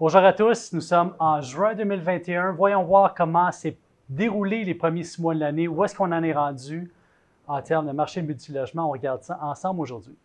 Bonjour à tous, nous sommes en juin 2021. Voyons voir comment s'est déroulé les premiers six mois de l'année, où est-ce qu'on en est rendu en termes de marché multilogement? On regarde ça ensemble aujourd'hui.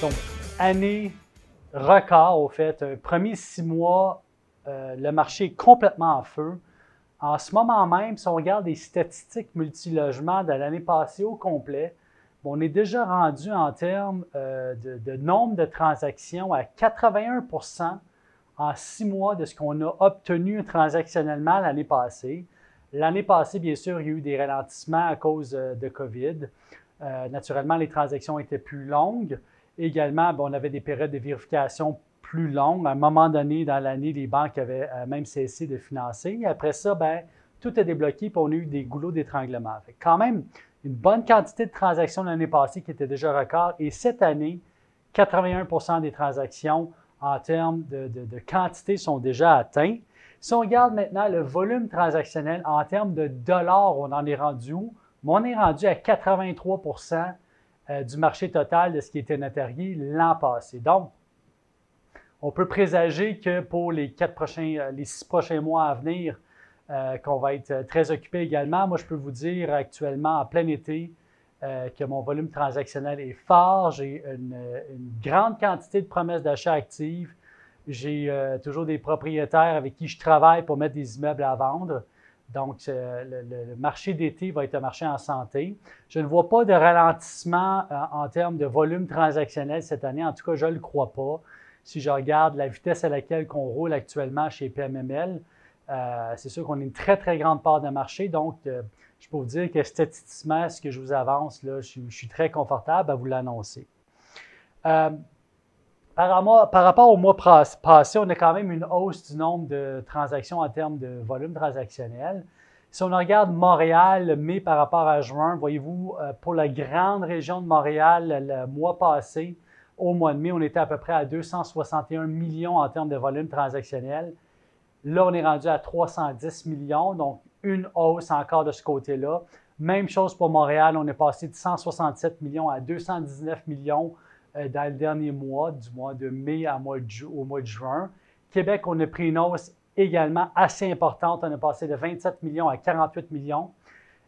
Donc, année record, au fait. Un premier six mois, euh, le marché est complètement en feu. En ce moment même, si on regarde les statistiques multilogements de l'année passée au complet, on est déjà rendu en termes euh, de, nombre de transactions à 81% en six mois de ce qu'on a obtenu transactionnellement l'année passée. L'année passée, bien sûr, il y a eu des ralentissements à cause euh, de COVID. naturellement, les transactions étaient plus longues. Également, on avait des périodes de vérification plus longues. À un moment donné dans l'année, les banques avaient euh, même cessé de financer. Après ça, ben, tout est débloqué, puis on a eu des goulots d'étranglement. Quand même, une bonne quantité de transactions l'année passée qui était déjà record. Et cette année, 81% des transactions en termes de, quantité sont déjà atteints. Si on regarde maintenant le volume transactionnel en termes de dollars, on en est rendu où? on est rendu à 83 euh, du marché total de ce qui était notarié l'an passé. Donc, on peut présager que pour les quatre prochains, euh, les six prochains mois à venir, euh, qu'on va être très occupé également. Moi, je peux vous dire actuellement, en plein été, que mon volume transactionnel est fort. J'ai une, grande quantité de promesses d'achat actives. J'ai toujours des propriétaires avec qui je travaille pour mettre des immeubles à vendre. Donc, euh, le, marché d'été va être un marché en santé. Je ne vois pas de ralentissement euh, en termes de volume transactionnel cette année. En tout cas, je ne le crois pas. Si je regarde la vitesse à laquelle on roule actuellement chez PMML, euh, c'est sûr qu'on a une très, très grande part de marché. Donc, je peux vous dire que statistiquement, ce que je vous avance, là, je, je suis très confortable à vous l'annoncer. Par, rapport au mois passé, on a quand même une hausse du nombre de transactions en termes de volume transactionnel. Si on regarde Montréal, mai par rapport à juin, voyez-vous, euh, pour la grande région de Montréal, le mois passé, au mois de mai, on était à peu près à 261 millions en termes de volume transactionnel. Là, on est rendu à 310 millions, donc une hausse encore de ce côté-là. Même chose pour Montréal, on est passé de 167 millions à 219 millions dans le dernier mois, du mois de mai au mois de juin. Québec, on a pris une hausse également assez importante. On est passé de 27 millions à 48 millions.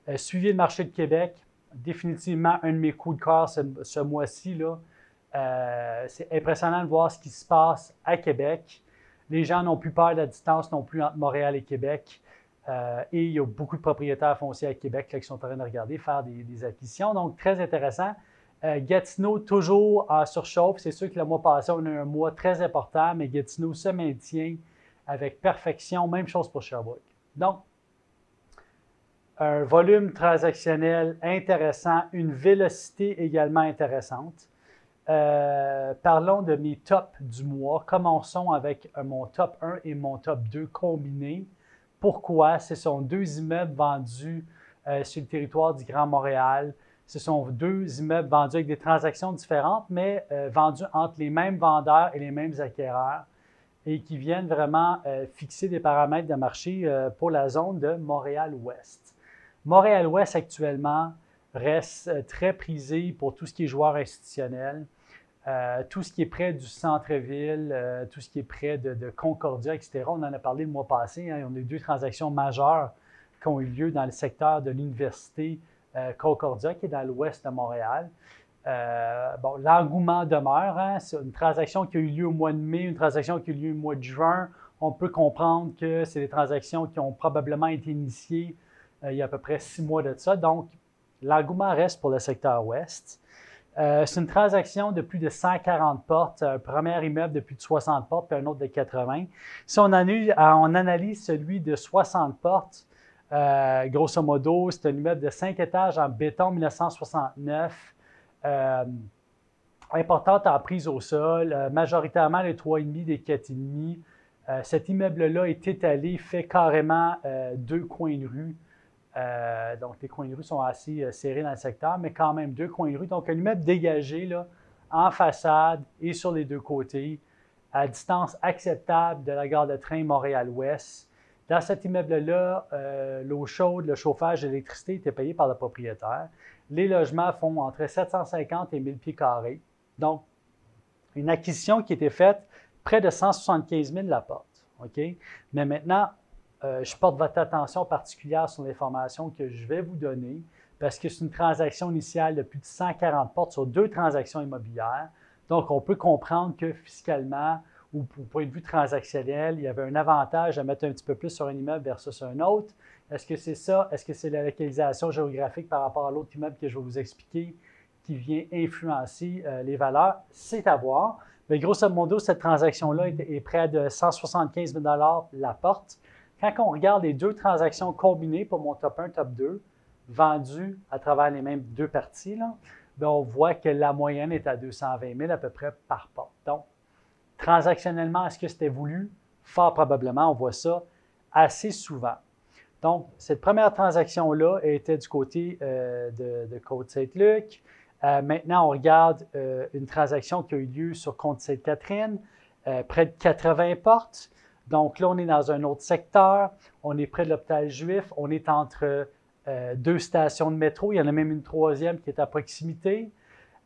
Euh, suivi le marché de Québec, définitivement un de mes coups de cœur ce, mois-ci. Euh, c'est impressionnant de voir ce qui se passe à Québec. Les gens n'ont plus peur de la distance non plus entre Montréal et Québec. et il y a beaucoup de propriétaires fonciers à Québec qui sont en train de regarder, faire des acquisitions. Donc, très intéressant. Euh, Gatineau, toujours en surchauffe. C'est sûr que le mois passé, on a eu un mois très important, mais Gatineau se maintient avec perfection. Même chose pour Sherbrooke. Donc, un volume transactionnel intéressant, une vélocité également intéressante. Euh, parlons de mes tops du mois. Commençons avec euh, mon top 1 et mon top 2 combinés. Pourquoi? Ce sont deux immeubles vendus sur le territoire du Grand Montréal. Ce sont deux immeubles vendus avec des transactions différentes, mais euh, vendus entre les mêmes vendeurs et les mêmes acquéreurs et qui viennent vraiment euh, fixer des paramètres de marché euh, pour la zone de Montréal-Ouest. Montréal-Ouest actuellement reste très prisé pour tout ce qui est joueurs institutionnels, tout ce qui est près du centre-ville, tout ce qui est près de, Concordia, etc. On en a parlé le mois passé. Hein, on a eu deux transactions majeures qui ont eu lieu dans le secteur de l'université Concordia, qui est dans l'ouest de Montréal. Euh, bon, l'engouement demeure. Hein. C'est une transaction qui a eu lieu au mois de mai, une transaction qui a eu lieu au mois de juin. On peut comprendre que c'est des transactions qui ont probablement été initiées euh, il y a à peu près six mois de ça. Donc, l'engouement reste pour le secteur ouest. c'est une transaction de plus de 140 portes, un premier immeuble de plus de 60 portes, puis un autre de 80. Si on, on analyse celui de 60 portes, euh, grosso modo, c'est un immeuble de 5 étages en béton 1969. Euh, importante en prise au sol, euh, majoritairement les 3,5 des 4,5. Euh, cet immeuble-là est étalé, fait carrément deux coins de rue. donc, les coins de rue sont assez serrés dans le secteur, mais quand même deux coins de rue. Donc, un immeuble dégagé là, en façade et sur les deux côtés à distance acceptable de la gare de train Montréal-Ouest. Dans cet immeuble-là, euh, l'eau chaude, le chauffage, l'électricité étaient payés par le propriétaire. Les logements font entre 750 et 1000 pieds carrés. Donc, une acquisition qui était faite près de 175 000 la porte. Mais maintenant, euh, je porte votre attention particulière sur l'information que je vais vous donner parce que c'est une transaction initiale de plus de 140 portes sur deux transactions immobilières. Donc, on peut comprendre que fiscalement ou au point de vue transactionnel, il y avait un avantage à mettre un petit peu plus sur un immeuble versus un autre. Est-ce que c'est ça? Est-ce que c'est la localisation géographique par rapport à l'autre immeuble que je vais vous expliquer qui vient influencer euh, les valeurs? C'est à voir. Mais grosso modo, cette transaction-là est, près de 175 000 la porte. Quand on regarde les deux transactions combinées pour mon top 1, top 2, vendues à travers les mêmes deux parties, ben, on voit que la moyenne est à 220 000 à peu près par porte. Transactionnellement, est-ce que c'était voulu? Fort probablement, on voit ça assez souvent. Donc, cette première transaction-là était du côté euh, de, Côte-Saint-Luc. Euh, maintenant, on regarde euh, une transaction qui a eu lieu sur Côte-Sainte-Catherine, près de 80 portes. Donc là, on est dans un autre secteur. On est près de l'hôpital juif. On est entre deux stations de métro. Il y en a même une troisième qui est à proximité.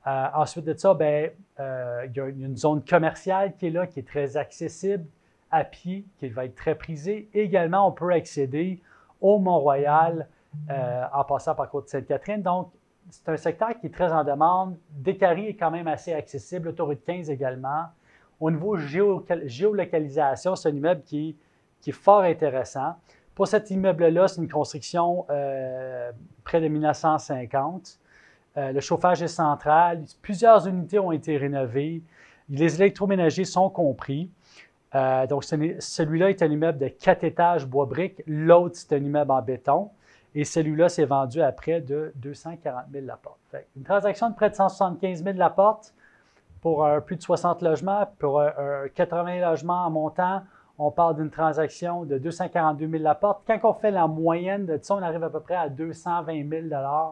Ensuite de ça, ben, il y a une zone commerciale qui est là, qui est très accessible à pied, qui va être très prisée. Également, on peut accéder au Mont-Royal euh, en passant par Côte-Sainte-Catherine. Donc, c'est un secteur qui est très en demande. Décarie est quand même assez accessible, l'autoroute 15 également. Au niveau géolocalisation, c'est un immeuble qui, est fort intéressant. Pour cet immeuble-là, c'est une construction euh, près de 1950. Euh, le chauffage est central. Plusieurs unités ont été rénovées. Les électroménagers sont compris. Euh, donc, celui-là est un immeuble de quatre étages bois briques. L'autre, c'est un immeuble en béton. Et celui-là s'est vendu à près de 240 000 la porte. une transaction de près de 175 000 la porte pour plus de 60 logements. Pour 80 logements en montant, on parle d'une transaction de 242 000 la porte. Quand on fait la moyenne de ça, on arrive à peu près à 220 000 euh,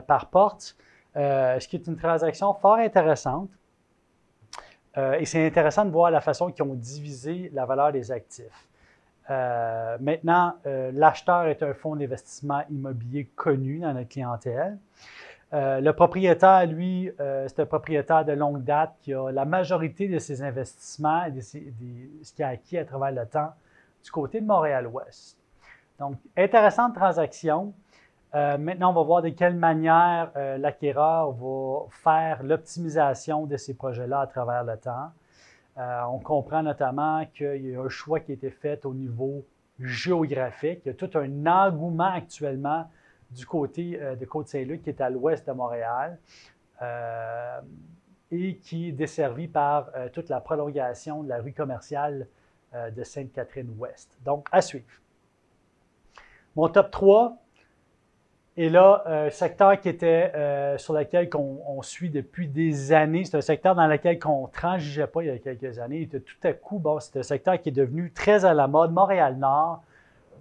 par porte, euh, ce qui est une transaction fort intéressante. Euh, et c'est intéressant de voir la façon qu'ils ont divisé la valeur des actifs. Euh, maintenant, euh, l'acheteur est un fonds d'investissement immobilier connu dans notre clientèle. le propriétaire, lui, c'est un propriétaire de longue date qui a la majorité de ses investissements et de, ce qu'il a acquis à travers le temps du côté de Montréal-Ouest. Donc, intéressante transaction. Euh, maintenant, on va voir de quelle manière euh, l'acquéreur va faire l'optimisation de ces projets-là à travers le temps. Euh, on comprend notamment qu'il y a un choix qui a été fait au niveau géographique. Il y a tout un engouement actuellement du côté de Côte-Saint-Luc qui est à l'ouest de Montréal et qui est desservi par toute la prolongation de la rue commerciale de Sainte-Catherine-Ouest. Donc, à suivre. Mon top 3, et là, un secteur qui était euh, sur lequel on, suit depuis des années, c'est un secteur dans lequel on ne transigeait pas il y a quelques années. Et tout à coup, bon, c'est un secteur qui est devenu très à la mode, Montréal-Nord.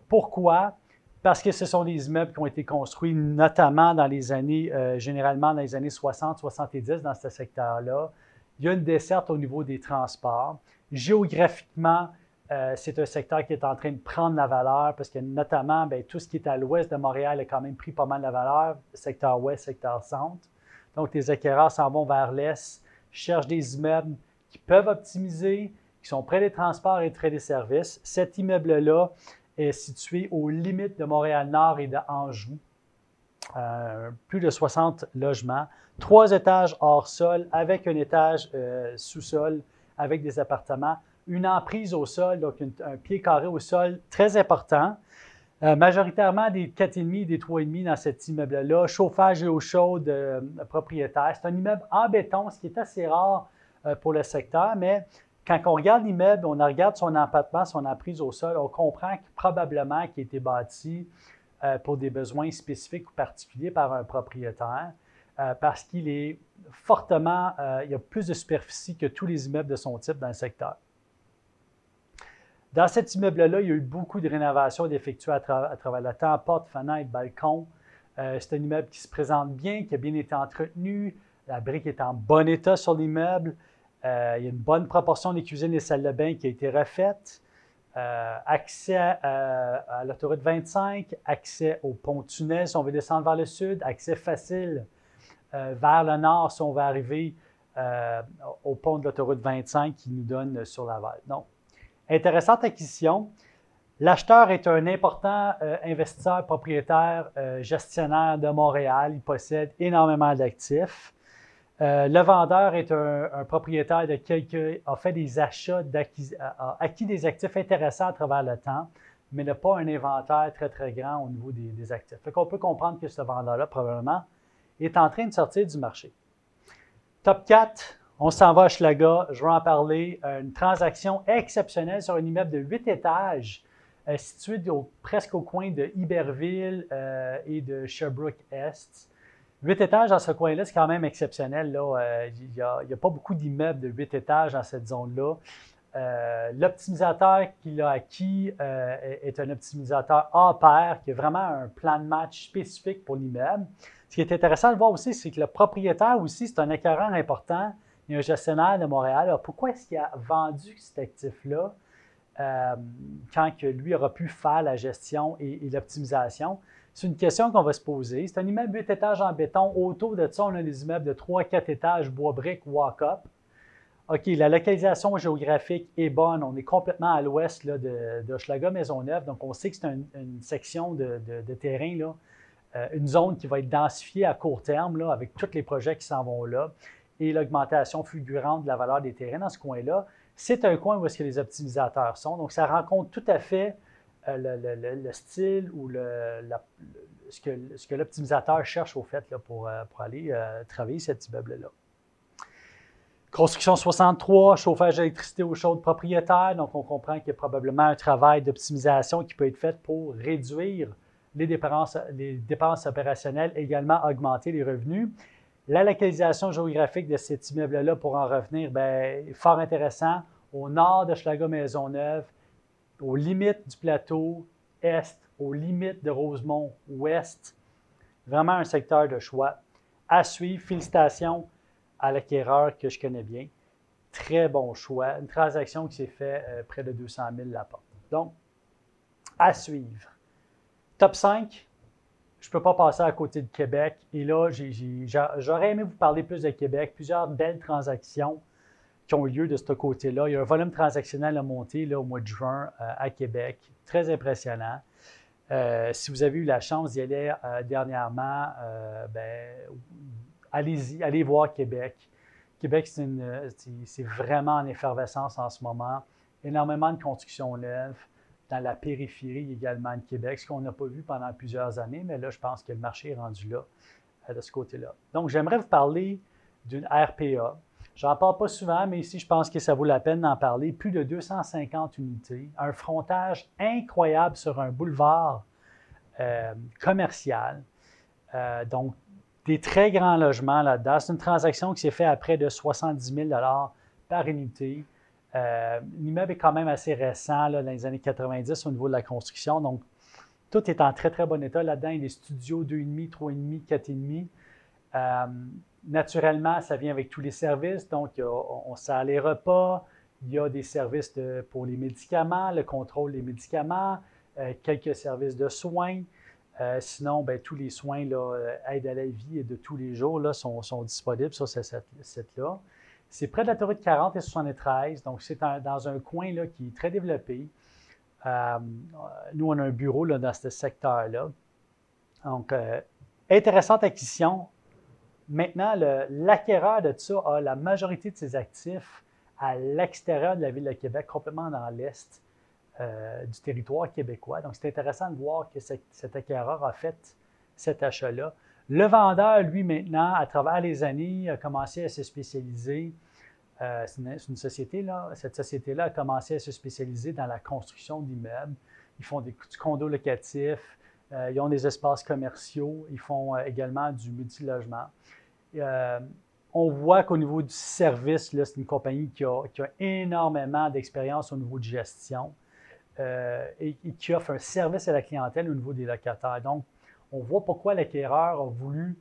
Pourquoi? Parce que ce sont des immeubles qui ont été construits notamment dans les années, euh, généralement dans les années 60-70 dans ce secteur-là. Il y a une desserte au niveau des transports. Géographiquement, euh, c'est un secteur qui est en train de prendre la valeur parce que notamment, ben, tout ce qui est à l'ouest de Montréal a quand même pris pas mal de la valeur, secteur ouest, secteur centre. Donc, les acquéreurs s'en vont vers l'est, cherchent des immeubles qui peuvent optimiser, qui sont près des transports et près des services. Cet immeuble-là est situé aux limites de Montréal-Nord et de Anjou. Euh, plus de 60 logements, trois étages hors sol avec un étage euh, sous-sol avec des appartements une emprise au sol, donc un pied carré au sol très important. Euh, majoritairement des 4,5 des 3,5 dans cet immeuble-là. Chauffage et eau chaude euh, propriétaire. C'est un immeuble en béton, ce qui est assez rare euh, pour le secteur, mais quand on regarde l'immeuble, on regarde son empattement, son emprise au sol, on comprend que probablement qu'il a été bâti pour des besoins spécifiques ou particuliers par un propriétaire, parce qu'il est fortement, il y a plus de superficie que tous les immeubles de son type dans le secteur. Dans cet immeuble-là, il y a eu beaucoup de rénovations effectuées à, travers le temps, portes, fenêtres, balcons. Euh, c'est un immeuble qui se présente bien, qui a bien été entretenu. La brique est en bon état sur l'immeuble. Euh, il y a une bonne proportion des cuisines et salles de bain qui a été refaite. Euh, accès à, l'autoroute 25, accès au pont-tunnel si on veut descendre vers le sud, accès facile vers le nord si on veut arriver au pont de l'autoroute 25 qui nous donne sur Laval. Donc, intéressante acquisition. L'acheteur est un important euh, investisseur, propriétaire, euh, gestionnaire de Montréal. Il possède énormément d'actifs. Euh, le vendeur est un, propriétaire de quelques, a fait des achats, a acquis des actifs intéressants à travers le temps, mais n'a pas un inventaire très, très grand au niveau des, des actifs. Fait qu'on peut comprendre que ce vendeur-là, probablement, est en train de sortir du marché. Top 4, on s'en va à Schlaga. Je vais en parler. Une transaction exceptionnelle sur un immeuble de 8 étages euh, situé presque au coin de Iberville euh, et de Sherbrooke-Est. Huit étages dans ce coin-là, c'est quand même exceptionnel. Euh, il n'y a, pas beaucoup d'immeubles de huit étages dans cette zone-là. L'optimisateur qu'il a acquis est un optimisateur A pair qui a vraiment un plan de match spécifique pour l'immeuble. Ce qui est intéressant de voir aussi, c'est que le propriétaire aussi, c'est un acquéreur important. Il y a un gestionnaire de Montréal. Alors, pourquoi est-ce qu'il a vendu cet actif-là? Euh, quand que lui aura pu faire la gestion et, l'optimisation? C'est une question qu'on va se poser. C'est un immeuble 8 étages en béton. Autour de ça, on a des immeubles de 3-4 étages, bois briques, walk-up. OK, la localisation géographique est bonne. On est complètement à l'ouest de, de Maisonneuve. Donc, on sait que c'est une section de, terrain, euh, une zone qui va être densifiée à court terme avec tous les projets qui s'en vont là et l'augmentation fulgurante de la valeur des terrains dans ce coin-là c'est un coin où est-ce que les optimisateurs sont. Donc, ça rencontre tout à fait euh, le, style ou ce que, l'optimisateur cherche au fait pour, euh, pour, aller euh, travailler cet immeuble-là. Construction 63, chauffage d'électricité au chaud propriétaire. Donc, on comprend qu'il y a probablement un travail d'optimisation qui peut être fait pour réduire les dépenses, les dépenses opérationnelles, également augmenter les revenus. La localisation géographique de cet immeuble-là, pour en revenir, bien, fort intéressant, au nord de Schlager-Maisonneuve, aux limites du plateau est, aux limites de Rosemont ouest. Vraiment un secteur de choix. À suivre, félicitations à l'acquéreur que je connais bien. Très bon choix. Une transaction qui s'est faite euh, près de 200 000 la. Donc, à suivre. Top 5, je ne peux pas passer à côté de Québec. Et là, j'aurais aimé vous parler plus de Québec. Plusieurs belles transactions qui ont eu lieu de ce côté-là. Il y a un volume transactionnel à monter là, au mois de juin euh, à Québec. Très impressionnant. Euh, si vous avez eu la chance d'y aller euh, dernièrement, ben, allez-y, allez voir Québec. Québec, c'est vraiment en effervescence en ce moment. Énormément de constructions neuves dans la périphérie également de Québec, ce qu'on n'a pas vu pendant plusieurs années, mais là, je pense que le marché est rendu là, euh, de ce côté-là. Donc, j'aimerais vous parler d'une RPA. J'en parle pas souvent, mais ici, je pense que ça vaut la peine d'en parler. Plus de 250 unités, un frontage incroyable sur un boulevard euh, commercial. Euh, donc, des très grands logements là-dedans. C'est une transaction qui s'est faite à près de 70 000 par unité. Euh, l'immeuble est quand même assez récent, dans les années 90 au niveau de la construction. Donc, tout est en très, très bon état. Là-dedans, il des studios 2,5, 3,5, 4,5. Euh, naturellement, ça vient avec tous les services. Donc, on, sert les repas. Il y a des services pour les médicaments, le contrôle des médicaments, euh, quelques services de soins. sinon, ben, tous les soins, là, aide à la vie et de tous les jours là, sont, disponibles sur ce site-là. C'est près de la l'autoroute 40 et 73, donc c'est dans un coin là, qui est très développé. Euh, nous, on a un bureau là, dans ce secteur-là. Donc, euh, intéressante acquisition. Maintenant, l'acquéreur de ça a la majorité de ses actifs à l'extérieur de la ville de Québec, complètement dans l'est euh, du territoire québécois. Donc, c'est intéressant de voir que cet acquéreur a fait cet achat-là. Le vendeur, lui, maintenant, à travers les années, a commencé à se spécialiser. Euh, c'est une, société, là. Cette société-là a commencé à se spécialiser dans la construction d'immeubles. Ils font des, du condo locatif, euh, ils ont des espaces commerciaux, ils font euh, également du multilogement. on voit qu'au niveau du service, c'est une compagnie qui a, énormément d'expérience au niveau de gestion et, et, qui offre un service à la clientèle au niveau des locataires. Donc, on voit pourquoi l'acquéreur a voulu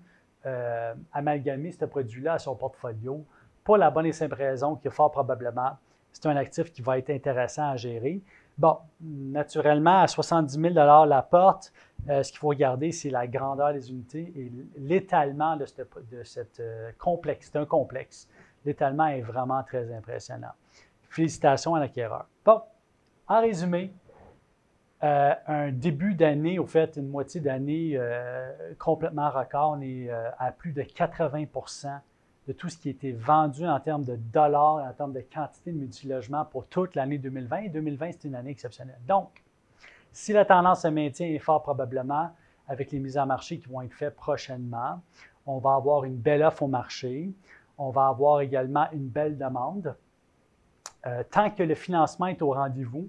euh, amalgamer ce produit-là à son portfolio pas la bonne et simple raison que fort probablement, c'est un actif qui va être intéressant à gérer. Bon, naturellement, à 70 000 la porte, euh, ce qu'il faut regarder, c'est la grandeur des unités et l'étalement de, cette, euh, complexe. C'est un complexe. L'étalement est vraiment très impressionnant. Félicitations à l'acquéreur. Bon, en résumé, euh, un début d'année, au fait, une moitié d'année complètement record. On est à plus de 80% de tout ce qui a été vendu en termes de dollars, en termes de quantité de multilogements pour toute l'année 2020. Et 2020, c'est une année exceptionnelle. Donc, si la tendance se maintient, fort probablement, avec les mises en marché qui vont être faites prochainement, on va avoir une belle offre au marché. On va avoir également une belle demande. Euh, tant que le financement est au rendez-vous,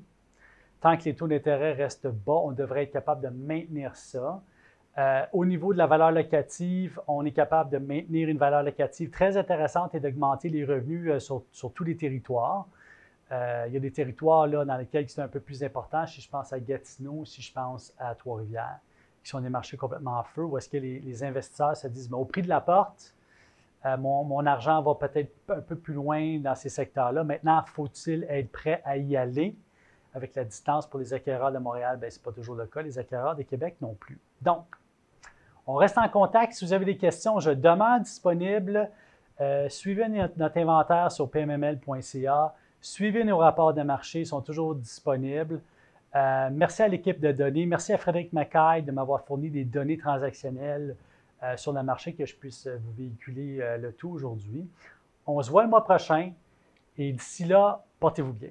tant que les taux d'intérêt restent bas, on devrait être capable de maintenir ça. Euh, au niveau de la valeur locative, on est capable de maintenir une valeur locative très intéressante et d'augmenter les revenus euh, sur, tous les territoires. Euh, il y a des territoires là, dans lesquels c'est un peu plus important, si je pense à Gatineau, si je pense à Trois-Rivières, qui sont des marchés complètement en feu, où est-ce que les, investisseurs se disent, au prix de la porte, mon, mon, argent va peut-être un peu plus loin dans ces secteurs-là. Maintenant, faut-il être prêt à y aller? Avec la distance pour les acquéreurs de Montréal, ce n'est pas toujours le cas. Les acquéreurs de Québec non plus. Donc, on reste en contact. Si vous avez des questions, je demande disponible. Euh, suivez notre, inventaire sur pmml.ca. Suivez nos rapports de marché, ils sont toujours disponibles. Euh, merci à l'équipe de données. Merci à Frédéric Mackay de m'avoir fourni des données transactionnelles euh, sur le marché que je puisse vous véhiculer le tout aujourd'hui. On se voit le mois prochain et d'ici là, portez-vous bien.